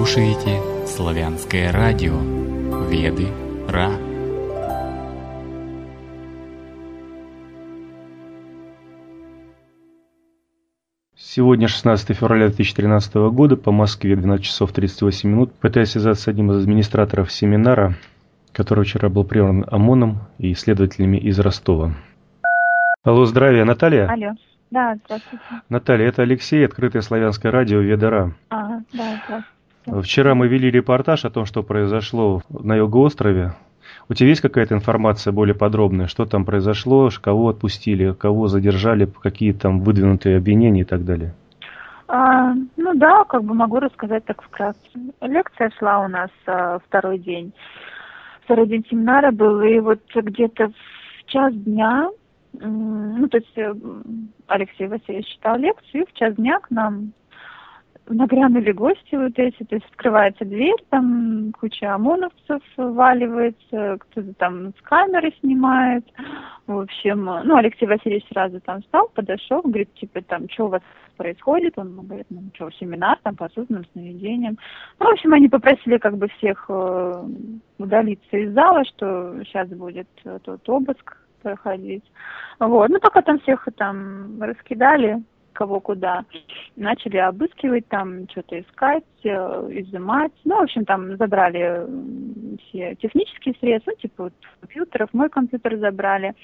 слушаете славянское радио Веды Ра. Сегодня 16 февраля 2013 года, по Москве 12 часов 38 минут. Пытаюсь связаться с одним из администраторов семинара, который вчера был прерван ОМОНом и исследователями из Ростова. Алло, здравия, Наталья? Алло. Да, здравствуйте. Наталья, это Алексей, открытое славянское радио Ведора. Ага, да, здравствуйте. Вчера мы вели репортаж о том, что произошло на Юго-острове. У тебя есть какая-то информация более подробная, что там произошло, кого отпустили, кого задержали, какие там выдвинутые обвинения и так далее? А, ну да, как бы могу рассказать так вкратце. Лекция шла у нас а, второй день. Второй день семинара был, и вот где-то в час дня ну, то есть э, Алексей Васильевич читал лекцию, и в час дня к нам нагрянули гости вот эти, то есть открывается дверь, там куча ОМОНовцев валивается, кто-то там с камеры снимает. В общем, ну, Алексей Васильевич сразу там встал, подошел, говорит, типа, там, что у вас происходит? Он говорит, ну, что, семинар там по осознанным сновидениям. Ну, в общем, они попросили как бы всех э, удалиться из зала, что сейчас будет тот обыск проходить. Вот. Ну, пока там всех там раскидали, кого куда, начали обыскивать там, что-то искать, э, изымать. Ну, в общем, там забрали все технические средства, типа вот компьютеров. Мой компьютер забрали,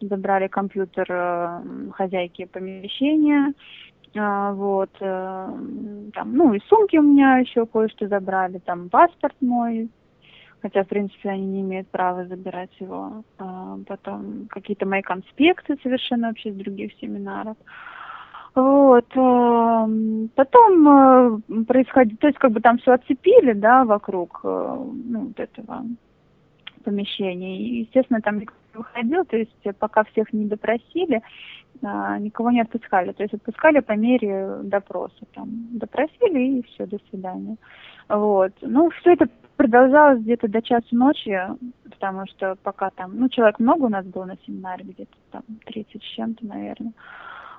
забрали компьютер э, хозяйки помещения, а, вот, э, там, ну, и сумки у меня еще кое-что забрали, там, паспорт мой, хотя, в принципе, они не имеют права забирать его. А, потом какие-то мои конспекты совершенно вообще с других семинаров. Вот. А, потом а, происходит, то есть как бы там все оцепили, да, вокруг ну, вот этого помещения. И, естественно, там никто не выходил, то есть пока всех не допросили, никого не отпускали. То есть отпускали по мере допроса. Там допросили и все, до свидания. Вот. Ну, все это продолжалось где-то до часу ночи, потому что пока там, ну, человек много у нас было на семинаре, где-то там 30 с чем-то, наверное.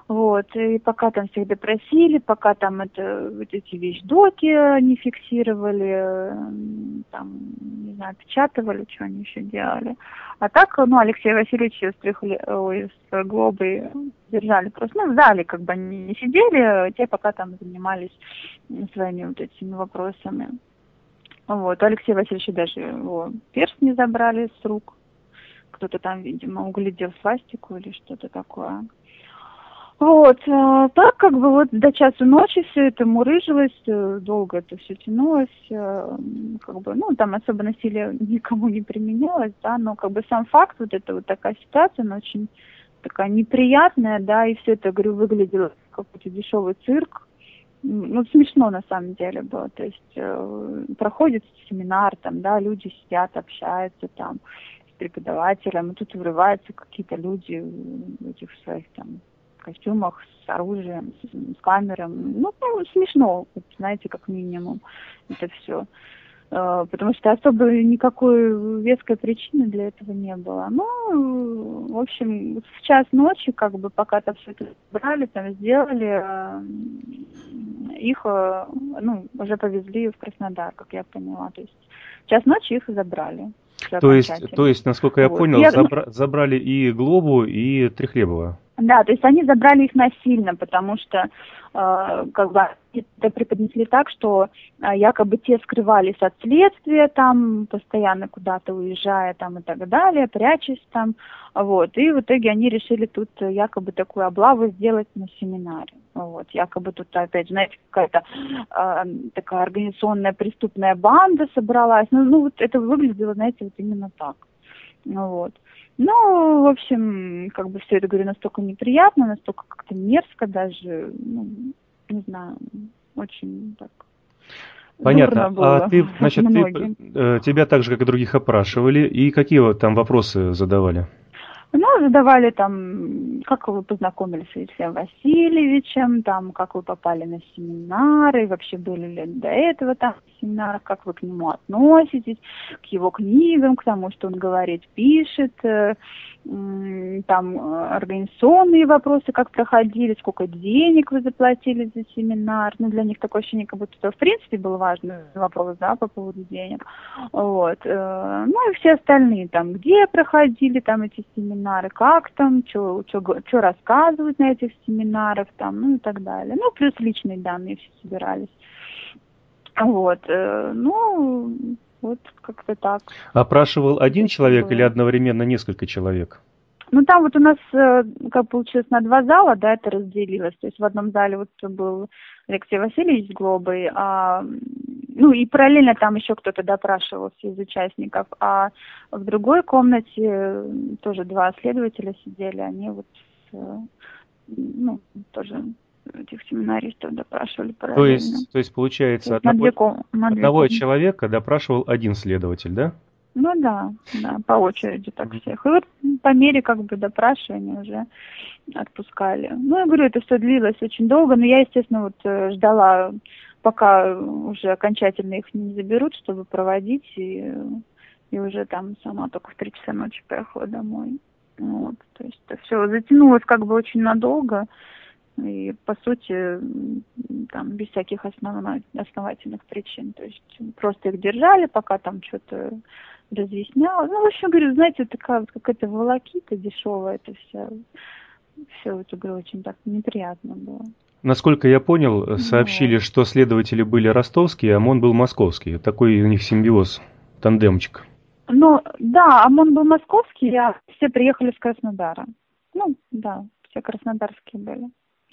Вот, и пока там всех допросили, пока там это, вот эти вещдоки не фиксировали, там, не знаю, печатывали, что они еще делали. А так, ну, Алексей Васильевич с, трехли, ой, с Глобой держали просто, ну, в зале как бы они не сидели, те пока там занимались своими вот этими вопросами. Вот, Алексей Васильевич даже его перстни забрали с рук. Кто-то там, видимо, углядел свастику или что-то такое. Вот, э, так как бы вот до часу ночи все это мурыжилось, э, долго это все тянулось, э, как бы, ну, там особо насилие никому не применялось, да, но как бы сам факт, вот это вот такая ситуация, она очень такая неприятная, да, и все это, говорю, выглядело как какой-то дешевый цирк, ну, смешно на самом деле было. То есть э, проходит семинар, там, да, люди сидят, общаются там с преподавателем, и тут врываются какие-то люди этих своих там костюмах с оружием, с, с камерами. Ну, ну, смешно, знаете, как минимум это все. Э, потому что особо никакой веской причины для этого не было. Ну, в общем, в час ночи, как бы, пока там все это брали, там сделали, э, их, э, ну, уже повезли в Краснодар, как я поняла. То есть в час ночи их забрали. То есть, то есть, насколько я вот. понял, я... Забра- забрали и Глобу, и Трехлебова. Да, то есть они забрали их насильно, потому что э, как бы это преподнесли так, что э, якобы те скрывались от следствия, там постоянно куда-то уезжая там и так далее, прячась там, вот. И в итоге они решили тут якобы такую облаву сделать на семинаре. Вот, якобы тут опять, знаете, какая-то э, такая организационная преступная банда собралась. Ну, ну вот это выглядело, знаете, вот именно так. Вот. Ну, в общем, как бы все это, говорю, настолько неприятно, настолько как-то мерзко даже, ну, не знаю, очень так Понятно. А ты, значит, ты, э, тебя так же, как и других, опрашивали, и какие там вопросы задавали? Ну, задавали там, как вы познакомились с Алексеем Васильевичем, там, как вы попали на семинары, вообще были ли до этого там семинарах, как вы к нему относитесь, к его книгам, к тому, что он говорит, пишет, э, там э, организационные вопросы, как проходили, сколько денег вы заплатили за семинар. Ну, для них такое ощущение, как будто это в принципе был важный вопрос, да, по поводу денег. Вот. Э, ну и все остальные, там, где проходили там эти семинары, как там, что рассказывать на этих семинарах, там, ну и так далее. Ну, плюс личные данные все собирались. Вот. Э, ну, вот как-то так. Опрашивал один человек или одновременно несколько человек? Ну, там вот у нас, э, как получилось, на два зала, да, это разделилось. То есть в одном зале вот был Алексей Васильевич с Глобой, а, ну и параллельно там еще кто-то допрашивался из участников, а в другой комнате тоже два следователя сидели, они вот, э, ну, тоже этих семинаристов допрашивали параллельно. То есть, то есть получается, то есть одного, две, одного человека допрашивал один следователь, да? Ну да, да, по очереди так всех. И вот по мере как бы допрашивания уже отпускали. Ну, я говорю, это все длилось очень долго, но я, естественно, вот э, ждала, пока уже окончательно их не заберут, чтобы проводить, и, и уже там сама только в три часа ночи поехала домой. Вот, то есть это все затянулось как бы очень надолго и по сути там без всяких основной, основательных причин. То есть просто их держали, пока там что-то разъясняла. Ну, в общем, говорю, знаете, такая вот какая-то волокита дешевая, это все. Все, это, говорю, очень так неприятно было. Насколько я понял, сообщили, вот. что следователи были ростовские, а ОМОН был московский. Такой у них симбиоз, тандемчик. Ну, да, ОМОН был московский, а все приехали с Краснодара. Ну, да, все краснодарские были.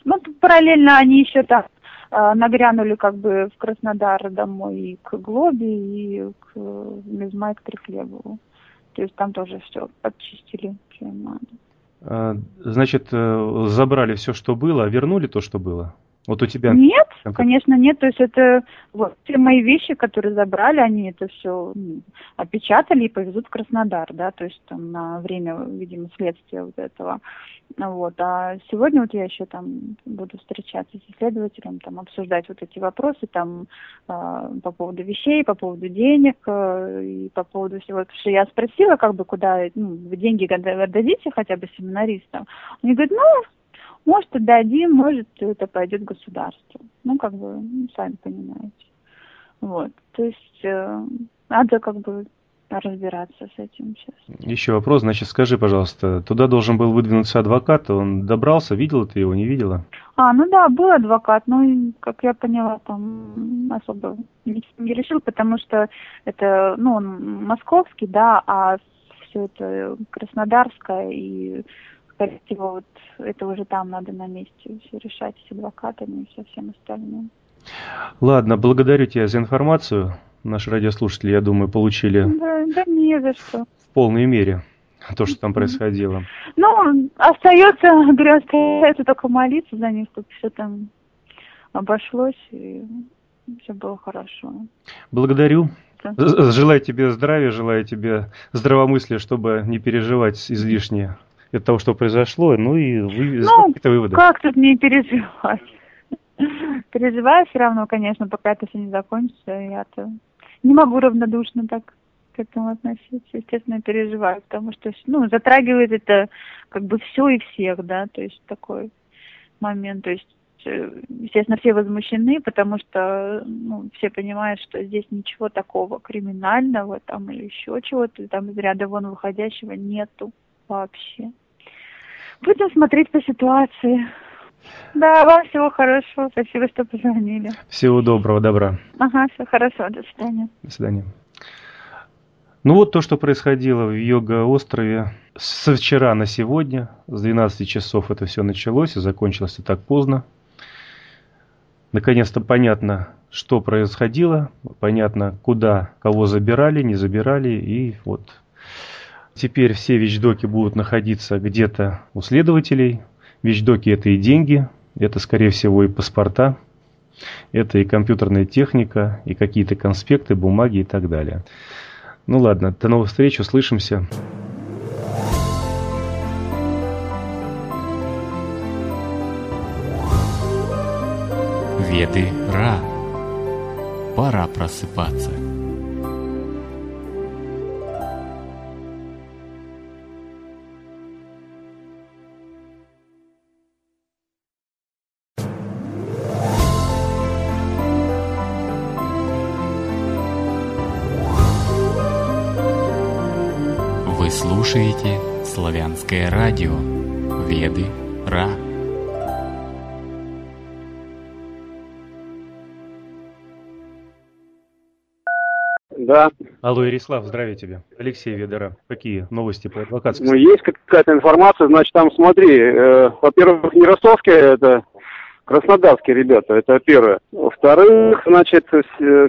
Ну, параллельно они еще там а, нагрянули как бы в Краснодар домой и к Глобе, и к Мизмай, к Трехлебову. То есть там тоже все подчистили, им надо. А, значит, э, забрали все, что было, вернули то, что было? Вот у тебя... Нет, конечно, нет. То есть это вот все мои вещи, которые забрали, они это все опечатали и повезут в Краснодар, да, то есть там на время, видимо, следствия вот этого. Вот. А сегодня вот я еще там буду встречаться с исследователем, там обсуждать вот эти вопросы там э, по поводу вещей, по поводу денег э, и по поводу всего. Потому что я спросила, как бы, куда ну, вы деньги отдадите хотя бы семинаристам. Они говорят, ну, может, отдадим, может, это пойдет государству. Ну, как бы, ну, сами понимаете. Вот. То есть э, надо как бы разбираться с этим сейчас. Еще вопрос, значит, скажи, пожалуйста, туда должен был выдвинуться адвокат, он добрался, видела ты его, не видела? А, ну да, был адвокат, но, как я поняла, там особо не решил, потому что это, ну, он московский, да, а все это Краснодарское и скорее всего, вот это уже там надо на месте все решать с адвокатами и со всем остальным. Ладно, благодарю тебя за информацию. Наши радиослушатели, я думаю, получили да, да не за что. в полной мере то, что там происходило. Ну, остается, говорю, остается только молиться за них, чтобы все там обошлось и все было хорошо. Благодарю. Желаю тебе здравия, желаю тебе здравомыслия, чтобы не переживать излишне от того, что произошло, ну и вы ну, какие-то выводы. как тут не переживать? Переживаю все равно, конечно, пока это все не закончится. Я-то не могу равнодушно так к этому относиться. Естественно, переживаю, потому что, ну, затрагивает это как бы все и всех, да, то есть такой момент, то есть э, естественно, все возмущены, потому что ну, все понимают, что здесь ничего такого криминального там или еще чего-то там из ряда вон выходящего нету вообще. Будем смотреть по ситуации. Да, вам всего хорошего. Спасибо, что позвонили. Всего доброго, добра. Ага, все хорошо. До свидания. До свидания. Ну вот то, что происходило в Йога-острове со вчера на сегодня. С 12 часов это все началось и закончилось так поздно. Наконец-то понятно, что происходило, понятно, куда кого забирали, не забирали, и вот Теперь все вещдоки будут находиться где-то у следователей. Вещдоки это и деньги, это скорее всего и паспорта, это и компьютерная техника, и какие-то конспекты, бумаги и так далее. Ну ладно, до новых встреч, услышимся. Веды Ра. Пора просыпаться. Слушаете славянское радио Веды Ра. Да. Алло, Ярислав, здравия тебе. Алексей Ведера. Какие новости по адвокатскому? Ну, есть какая-то информация, значит, там смотри, э, во-первых, не ростовские, это краснодарские ребята, это первое. Во-вторых, значит,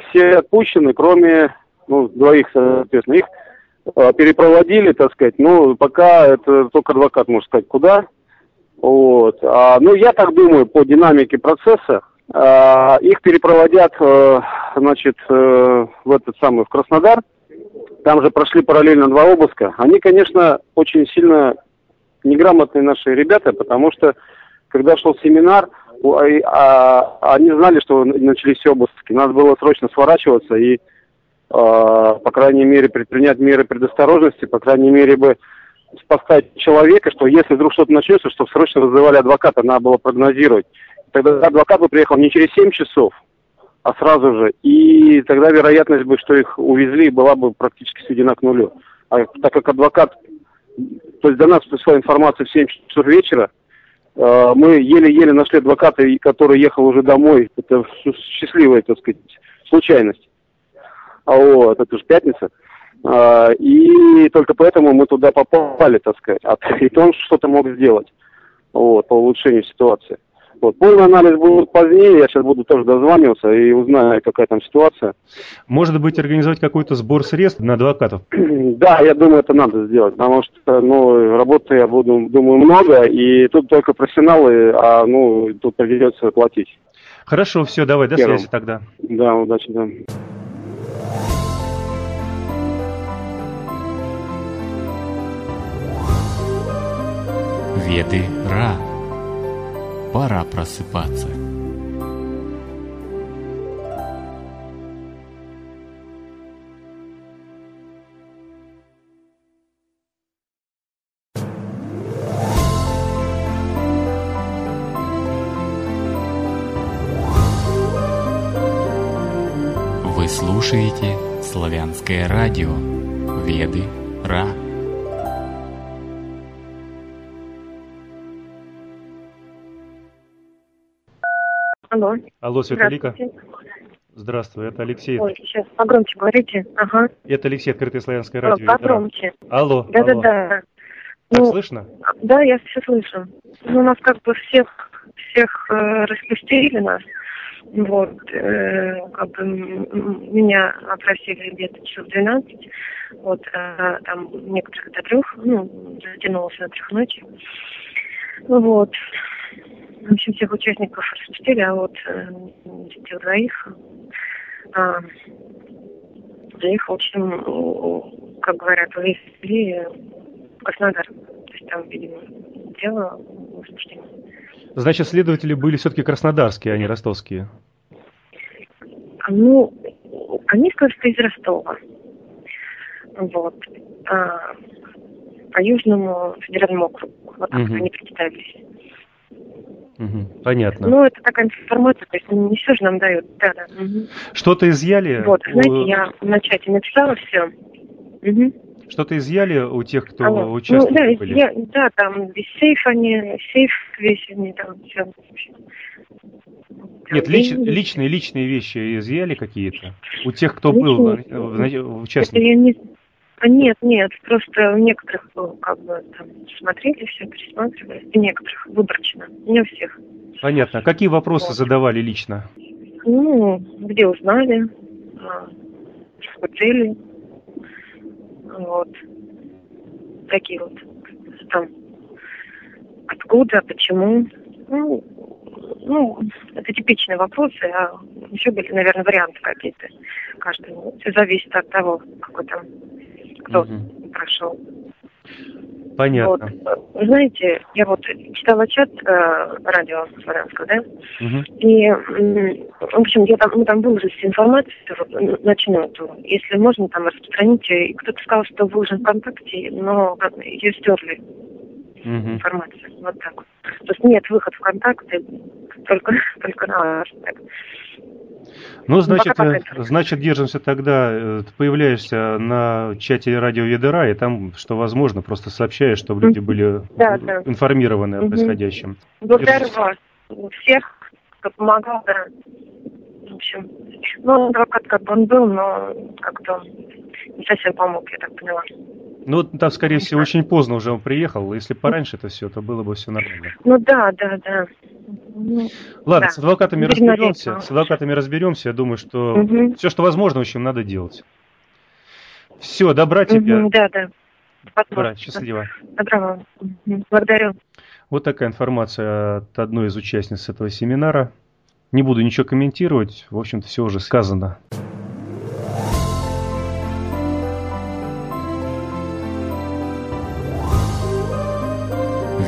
все отпущены, кроме, ну, двоих, соответственно, их э, перепроводили, так сказать, ну, пока это только адвокат может сказать, куда. Вот. А, ну, я так думаю, по динамике процесса, а, их перепроводят, э, значит, э, в этот самый, в Краснодар. Там же прошли параллельно два обыска. Они, конечно, очень сильно неграмотные наши ребята, потому что, когда шел семинар, а, они знали, что начались обыски. Надо было срочно сворачиваться и, а, крайней мере, предпринять меры предосторожности, по крайней мере, бы поставить человека, что если вдруг что-то начнется, чтобы срочно вызывали адвоката, надо было прогнозировать. Тогда адвокат бы приехал не через 7 часов, а сразу же. И тогда вероятность бы, что их увезли, была бы практически сведена к нулю. А так как адвокат, то есть до нас пришла информация в 7 часов вечера, э, мы еле-еле нашли адвоката, который ехал уже домой. Это счастливая, так сказать, случайность. А вот, это же пятница. А, и только поэтому мы туда попали, так сказать. А и он что-то мог сделать вот, по улучшению ситуации. Вот. Полный анализ будет позднее, я сейчас буду тоже дозваниваться и узнаю, какая там ситуация. Может быть, организовать какой-то сбор средств на адвокатов? Да, я думаю, это надо сделать, потому что, ну, работы я буду, думаю, много, и тут только профессионалы, а, ну, тут придется платить. Хорошо, все, давай, до Первым. связи тогда. Да, удачи, да. Веды Ра пора просыпаться. Вы слушаете славянское радио Веды Ра. Алло. Алло, Светолика. Здравствуй, это Алексей. Ой, сейчас погромче говорите. Ага. Это Алексей, Открытое Славянское радио. Погромче. Алло. Да-да-да. Так ну, слышно? Да, я все слышу. Ну, у нас как бы всех, всех э, распустили нас. Вот, э, как бы меня опросили где-то часов 12. Вот, э, там некоторых до трех, ну, затянулось на трех ночи. Вот. В общем, всех участников распустили, а вот э, этих двоих э, их, в общем, как говорят, увезли в Краснодар. То есть там, видимо, дело возбуждено. Значит, следователи были все-таки краснодарские, а не ростовские? Ну, они что из Ростова. Вот. А, по Южному федеральному округу. Вот так угу. они представились. Угу, понятно. Ну, это такая информация, то есть не все же нам дают. Да, да. Угу. Что-то изъяли? Вот, знаете, я на чате написала все. Угу. Что-то изъяли у тех, кто Алло. участвовал? Ну, да, были? Я, да, там весь сейф они, сейф весь они там все. Нет, лич, личные, личные вещи изъяли какие-то? У тех, кто был в участник? Это я не, нет, нет, просто у некоторых как бы там смотрели все, пересматривали, у некоторых выборочно, не у всех. Понятно. Какие вопросы вот. задавали лично? Ну, где узнали, а, цели, вот, такие вот, там, откуда, почему, ну, ну, это типичные вопросы, а еще были, наверное, варианты какие-то. Каждый. Все зависит от того, какой там кто угу. прошел. Понятно. Вот. Знаете, я вот читала чат э, радио Славянского, да? Угу. И, в общем, я там, мы там выложили информацию, начнутую. Если можно, там распространите. Кто-то сказал, что выложен ВКонтакте, но ее стерли. Угу. Информацию. Вот так вот. То есть нет выход ВКонтакте, только, только на Ну, значит, э, значит, держимся тогда, э, ты появляешься на чате радио Ведера, и там, что возможно, просто сообщаешь, чтобы люди были да, да. информированы о происходящем. Благодарю вас. Всех, кто помогал, да. В общем, ну, адвокат как бы он был, но как-то не совсем помог, я так поняла. Ну, там, скорее всего, очень поздно уже он приехал. Если пораньше это все, то было бы все нормально. Ну да, да, да. Ну, Ладно, да. с адвокатами разберемся. С адвокатами разберемся. Я думаю, что угу. все, что возможно, в общем, надо делать. Все, добра тебе. Угу, да, да. Добра, счастливо. Доброго. Угу. Благодарю. Вот такая информация от одной из участниц этого семинара. Не буду ничего комментировать. В общем-то, все уже сказано.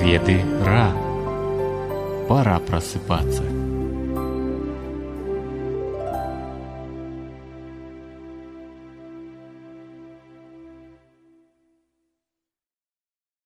Веды Ра. Пора просыпаться.